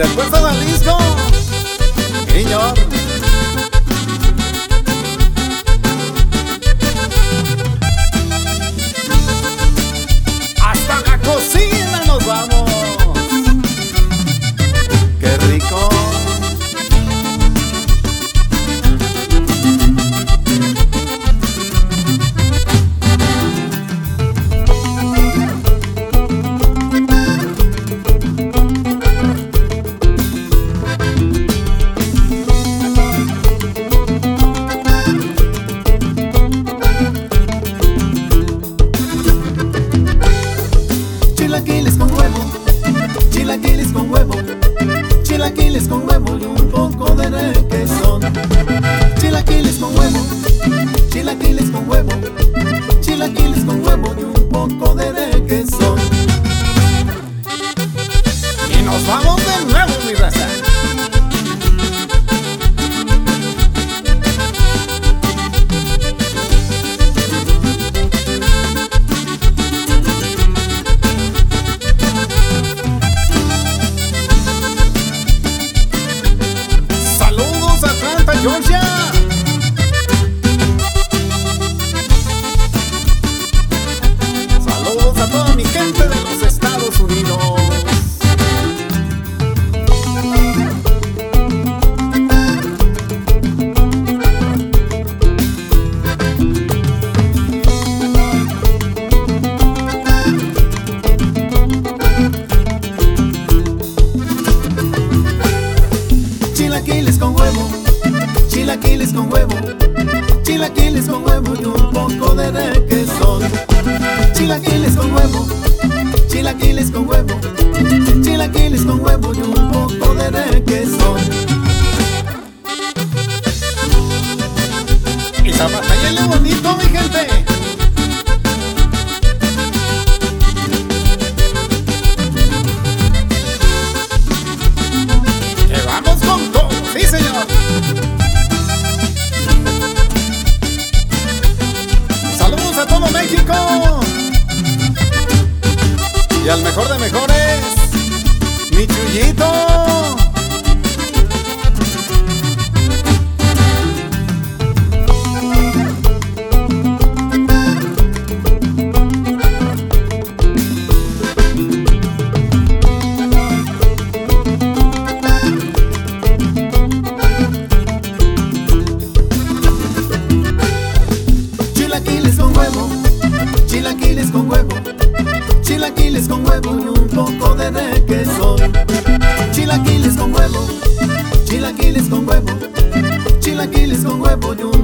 Desde el puerto de Jalisco. Señor. Chilaquiles con huevo, chilaquiles con huevo, chilaquiles con huevo y un poco de requesón. Chilaquiles con huevo, chilaquiles con huevo, chilaquiles con huevo y un poco de requesón. Y nos vamos de Chilaquiles con huevo, chilaquiles con huevo, chilaquiles con huevo y un poco de requesón. Chilaquiles con huevo, chilaquiles con huevo, chilaquiles con huevo y un poco de requesón. Y zapatallele bonito, mi México. Y al mejor de mejores, mi Chuyito. Chilaquiles con huevo y un poco de requesón. Chilaquiles con huevo, chilaquiles con huevo, chilaquiles con huevo.